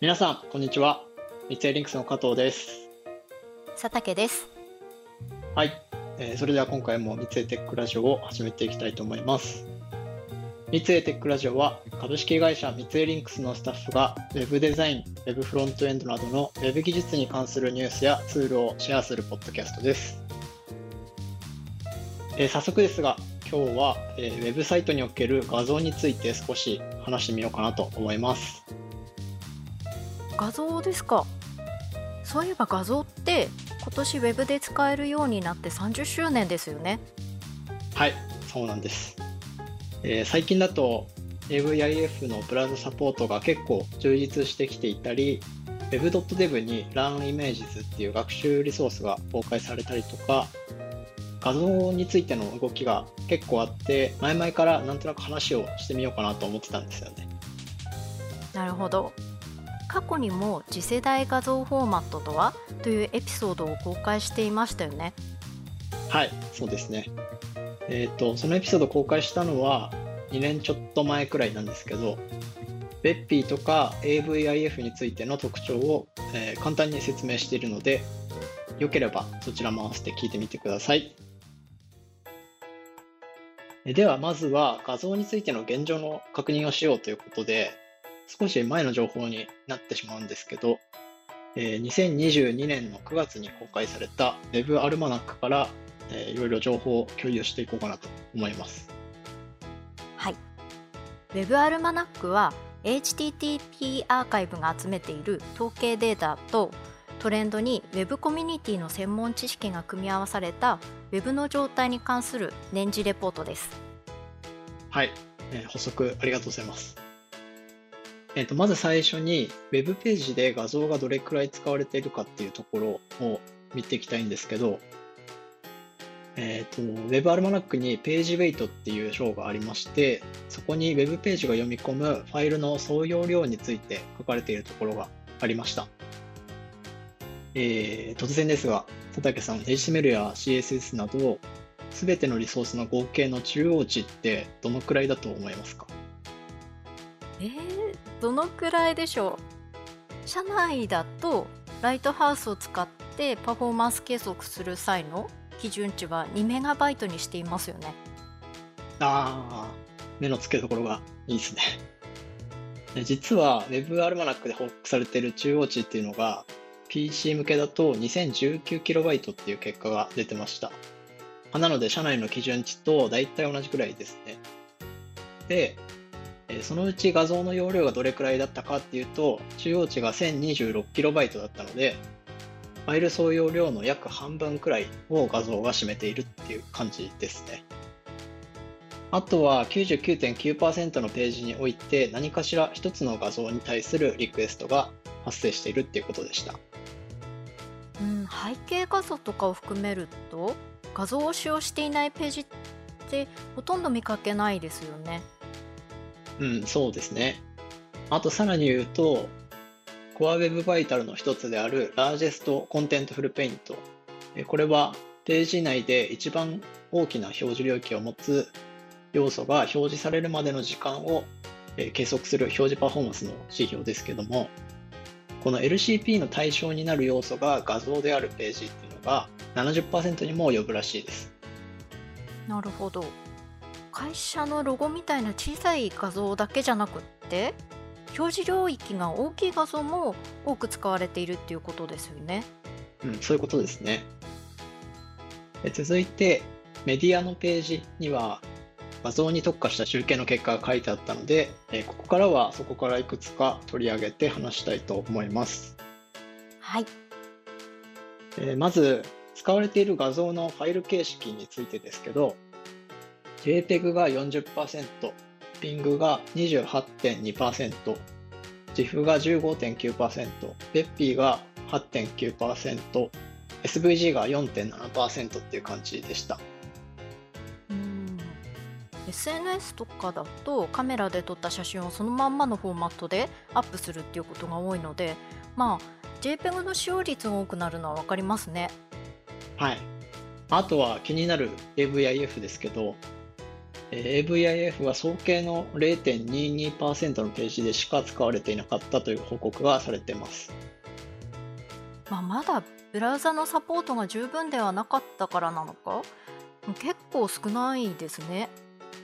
皆さん、こんにちは。三井リンクスの加藤です。佐竹です。はい、えーそれでは今回も三井テックラジオを始めていきたいと思います。三井テックラジオは株式会社三井リンクスのスタッフが Web デザイン、Web フロントエンドなどの Web 技術に関するニュースやツールをシェアするポッドキャストです。えー早速ですが、今日は、えーウェブサイトにおける画像について少し話してみようかなと思います。画像ですか。そういえば画像って今年ウェブで使えるようになって30周年ですよね。はい、そうなんです。えー最近だと AVIF のブラウザサポートが結構充実してきていたり、Web.dev に Learn Images っていう学習リソースが公開されたりとか、画像についての動きが結構あって、前々からなんとなく話をしてみようかなと思ってたんですよね。なるほど。過去にも次世代画像フォーマットとはというエピソードを公開していましたよね。はい、そうですね。えっ、と、そのエピソード公開したのは2年ちょっと前くらいなんですけど、ベッピーとか AVIF についての特徴を、えー簡単に説明しているので、よければそちらも合わせて聞いてみてください。では、まずは画像についての現状の確認をしようということで、少し前の情報になってしまうんですけど、えー2022年の9月に公開された Web アルマナックから、えーいろいろ情報を共有していこうかなと思います。はい。Web アルマナックは HTTP アーカイブが集めている統計データとトレンドに Web コミュニティの専門知識が組み合わされた Web の状態に関する年次レポートです。はい、えー補足ありがとうございます。えーとまず最初に Web ページで画像がどれくらい使われているかっていうところを見ていきたいんですけど、えーと Web アルマナックにページウェイトっていう章がありまして、そこに Web ページが読み込むファイルの総容量について書かれているところがありました。えー突然ですが、佐竹さん、HTML や CSS など、すべてのリソースの合計の中央値ってどのくらいだと思いますか？えー、どのくらいでしょう？社内だとライトハウスを使ってパフォーマンス計測する際の基準値は2メガバイトにしていますよね。ああ、目の付けどころがいいですね。で実は Web アルマナックで報告されている中央値っていうのが PC 向けだと 2019KB っていう結果が出てました。なので社内の基準値と大体同じくらいですね。で、そのうち画像の容量がどれくらいだったかっていうと、中央値が 1026KB だったので、ファイル総容量の約半分くらいを画像が占めているっていう感じですね。あとは99.9%のページにおいて何かしら一つの画像に対するリクエストが発生しているっていうことでした。うん、背景画像とかを含めると画像を使用していないページってほとんど見かけないですよね。うん、そうですね。あとさらに言うと、Core Web Vital の一つである Largest Contentful Paint。これはページ内で一番大きな表示領域を持つ要素が表示されるまでの時間を計測する表示パフォーマンスの指標ですけども、この LCP の対象になる要素が画像であるページっていうのが70%にも及ぶらしいです。なるほど。会社のロゴみたいな小さい画像だけじゃなくって表示領域が大きい画像も多く使われているっていうことですよね。うん、そういうことですね。で続いて、メディアのページには画像に特化した集計の結果が書いてあったので、えーここからはそこからいくつか取り上げて話したいと思います。はい。えーまず、使われている画像のファイル形式についてですけど、JPEG が40%、PING が28.2%、GIF が15.9%、BEPI が8.9%、SVG が4.7%っていう感じでした。うん SNS とかだとカメラで撮った写真をそのまんまのフォーマットでアップするっていうことが多いのでまあ JPEG の使用率が多くなるのは分かりますね。はい。あとは気になる AVIF ですけど、AVIF は総計の0.22%のページでしか使われていなかったという報告がされています。まあ、まだブラウザのサポートが十分ではなかったからなのか？結構少ないですね。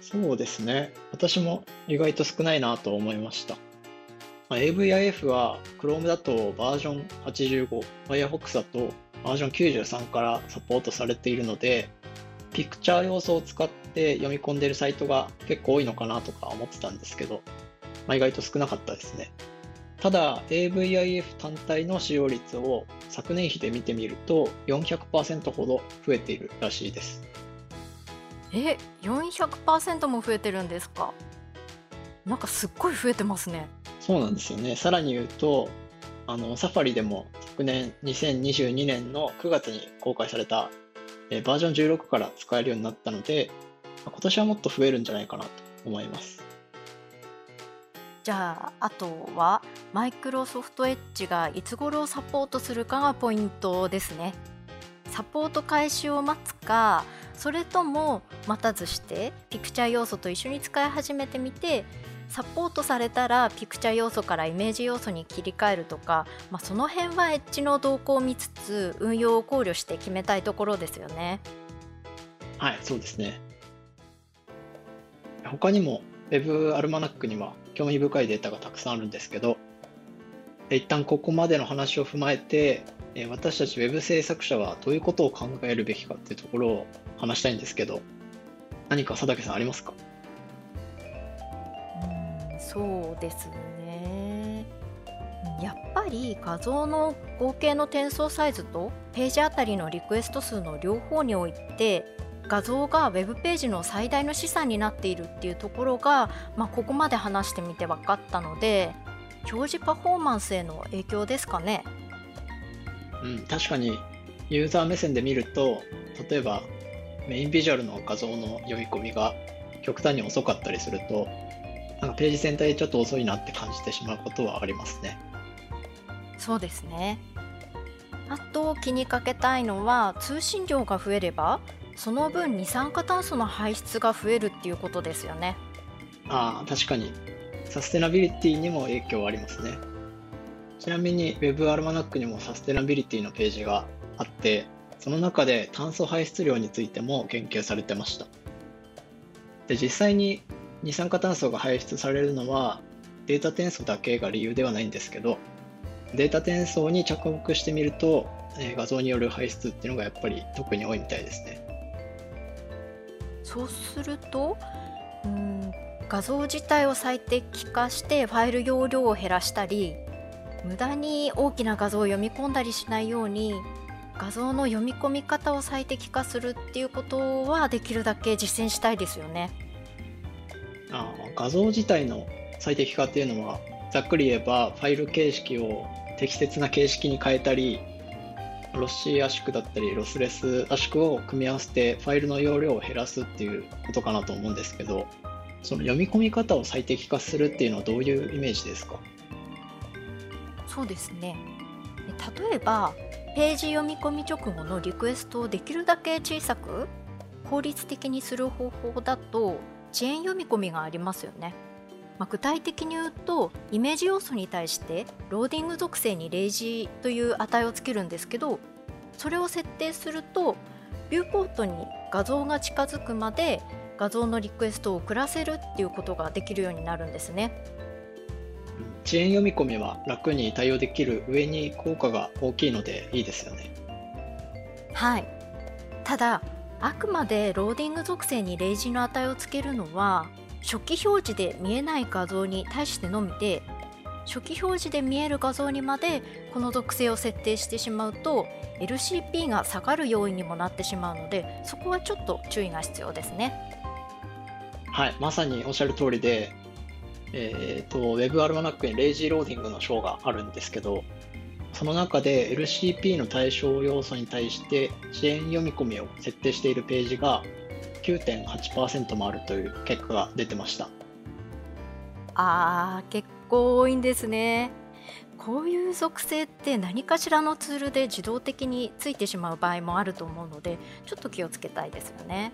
そうですね。私も意外と少ないなと思いました。まあ、AVIF は Chrome だとバージョン85、Firefox だとバージョン93からサポートされているので、ピクチャー要素を使って読み込んでいるサイトが結構多いのかなとか思ってたんですけど、まあ、意外と少なかったですね。ただ AVIF 単体の使用率を昨年比で見てみると400%ほど増えているらしいです。え、400%も増えてるんですか？なんかすっごい増えてますね。そうなんですよね。さらに言うと、あの、サファリでも昨年2022年の9月に公開された、えバージョン16から使えるようになったので、今年はもっと増えるんじゃないかなと思います。じゃああとはマイクロソフトエッジがいつ頃サポートするかがポイントですね。サポート開始を待つかそれとも待たずしてピクチャー要素と一緒に使い始めてみてサポートされたらピクチャ要素からイメージ要素に切り替えるとか、まあ、その辺はエッジの動向を見つつ運用を考慮して決めたいところですよね。はいそうですね他にも Web アルマナックには興味深いデータがたくさんあるんですけど一旦ここまでの話を踏まえて私たち Web 制作者はどういうことを考えるべきかっていうところを話したいんですけど何か佐竹さんありますか？そうですねやっぱり画像の合計の転送サイズとページあたりのリクエスト数の両方において画像が Web ページの最大の資産になっているっていうところが、まあ、ここまで話してみて分かったので表示パフォーマンスへの影響ですかね。うん、確かにユーザー目線で見ると例えばメインビジュアルの画像の読み込みが極端に遅かったりするとなんかページ全体でちょっと遅いなって感じてしまうことはありますね。そうですねあと気にかけたいのは通信量が増えればその分二酸化炭素の排出が増えるっていうことですよね。ああ確かにサステナビリティにも影響ありますね。ちなみに Web アルマナックにもサステナビリティのページがあってその中で炭素排出量についても言及されてました。で実際に二酸化炭素が排出されるのはデータ転送だけが理由ではないんですけどデータ転送に着目してみると画像による排出っていうのがやっぱり特に多いみたいですね。そうするとうん画像自体を最適化してファイル容量を減らしたり無駄に大きな画像を読み込んだりしないように画像の読み込み方を最適化するっていうことはできるだけ実践したいですよね。あ画像自体の最適化っていうのはざっくり言えばファイル形式を適切な形式に変えたりロッシー圧縮だったりロスレス圧縮を組み合わせてファイルの容量を減らすっていうことかなと思うんですけどその読み込み方を最適化するっていうのはどういうイメージですか？そうですね。例えばページ読み込み直後のリクエストをできるだけ小さく効率的にする方法だと遅延読み込みがありますよね。まあ、具体的に言うとイメージ要素に対してローディング属性に例示という値をつけるんですけどそれを設定するとビューポートに画像が近づくまで画像のリクエストを送らせるっていうことができるようになるんですね。遅延読み込みは楽に対応できる上に効果が大きいのでいいですよね。はいただあくまで loading 属性に lazy の値をつけるのは初期表示で見えない画像に対してのみで初期表示で見える画像にまでこの属性を設定してしまうと LCP が下がる要因にもなってしまうのでそこはちょっと注意が必要ですね。はいまさにおっしゃる通りでえーと、Web アルマナックにレイジーローディングの章があるんですけどその中で LCP の対象要素に対して遅延読み込みを設定しているページが9.8%もあるという結果が出てましたあー結構多いんですねこういう属性って何かしらのツールで自動的についてしまう場合もあると思うのでちょっと気をつけたいですよね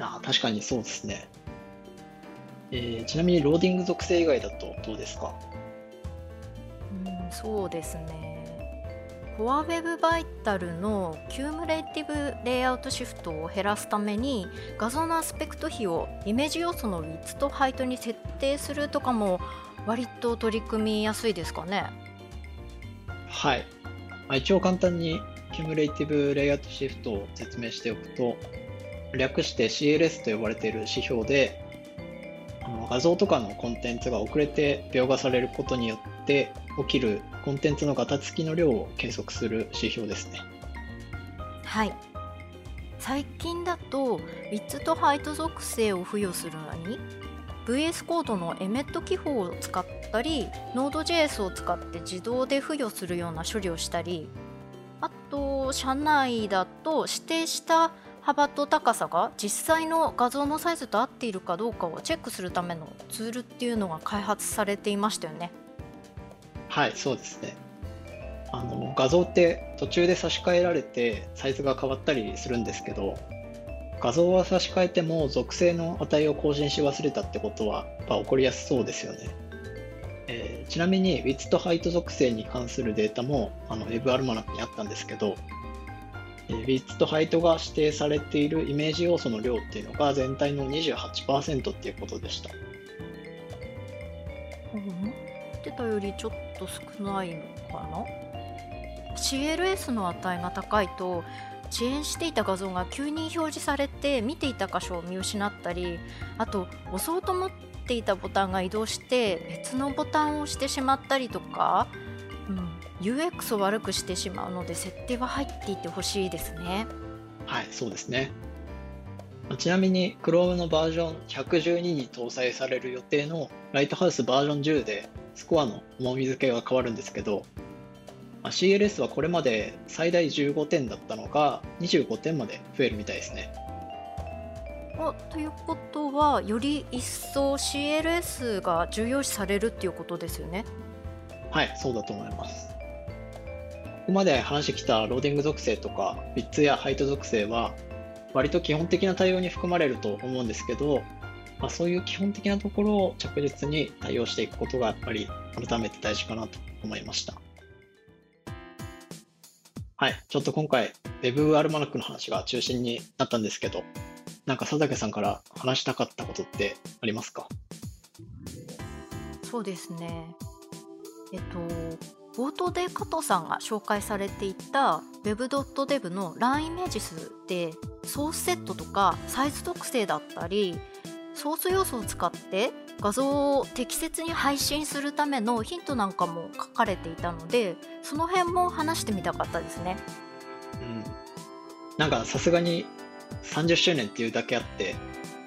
あ確かにそうですね。えー、ちなみにローディング属性以外だとどうですか？うん、そうですね。 Core Web Vitals の Cumulative Layout Shift を減らすために画像のアスペクト比をイメージ要素のウィッツとハイトに設定するとかも割と取り組みやすいですかね。はい。まあ、一応簡単に Cumulative Layout Shift を説明しておくと、略して CLS と呼ばれている指標で、画像とかのコンテンツが遅れて描画されることによって起きるコンテンツのガタつきの量を計測する指標ですね。はい。最近だと、ウィッツとハイト属性を付与するのに、VS コードのエメット記法を使ったり、Node.js を使って自動で付与するような処理をしたり、あと、社内だと指定した幅と高さが実際の画像のサイズと合っているかどうかをチェックするためのツールっていうのが開発されていましたよね。はい、そうですね。あの画像って途中で差し替えられてサイズが変わったりするんですけど、画像は差し替えても属性の値を更新し忘れたってことはやっぱ起こりやすそうですよね。えーちなみに Width と Height 属性に関するデータもあの WebAlmanac にあったんですけど、えー Width と Height が指定されているイメージ要素の量っていうのが全体の28%っていうことでした。思ってたよりちょっと少ないのかな？CLS の値が高いと遅延していた画像が急に表示されて見ていた箇所を見失ったりあと押そうと思っていたボタンが移動して別のボタンを押してしまったりとか、うん、UX を悪くしてしまうので設定は入っていてほしいですね。はい、そうですね。ちなみに Chrome のバージョン112に搭載される予定のライトハウスバージョン10でスコアの重み付けが変わるんですけど、まあ CLS はこれまで最大15点だったのが25点まで増えるみたいですね。あということはより一層 CLS が重要視されるっていうことですよね？はい、そうだと思います。ここまで話してきたローディング属性とか、ビッツやハイト属性は、割と基本的な対応に含まれると思うんですけど、まあ、そういう基本的なところを着実に対応していくことがやっぱり改めて大事かなと思いました。はい、ちょっと今回 Web アルマナックの話が中心になったんですけど、なんか佐竹さんから話したかったことってありますか？そうですね。えっと、冒頭で加藤さんが紹介されていた Web.dev の LAN イメージ数でソースセットとかサイズ特性だったりソース要素を使って画像を適切に配信するためのヒントなんかも書かれていたのでその辺も話してみたかったですね。うん。なんかさすがに30周年っていうだけあって、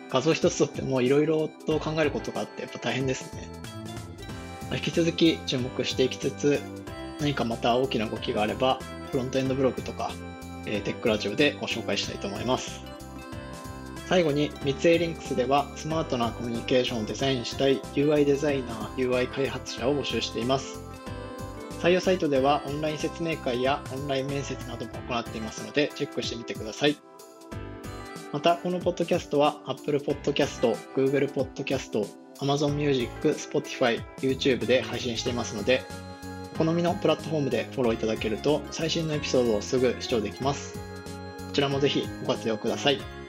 画像一つとってもいろいろと考えることがあってやっぱ大変ですね。引き続き注目していきつつ、何かまた大きな動きがあれば、フロントエンドブログとか、えーテックラジオでご紹介したいと思います。最後に、三井リンクスでは、スマートなコミュニケーションをデザインしたい UI デザイナー、UI 開発者を募集しています。採用サイトでは、オンライン説明会やオンライン面接なども行っていますので、チェックしてみてください。また、このポッドキャストは Apple Podcast、Google Podcast、Amazon Music、Spotify、YouTube で配信していますので、お好みのプラットフォームでフォローいただけると最新のエピソードをすぐ視聴できます。こちらもぜひご活用ください。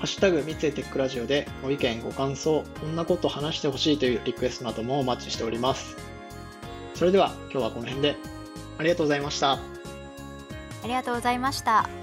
ハッシュタグ三井テックラジオでご意見、ご感想、こんなこと話してほしいというリクエストなどもお待ちしております。それでは今日はこの辺でありがとうございました。ありがとうございました。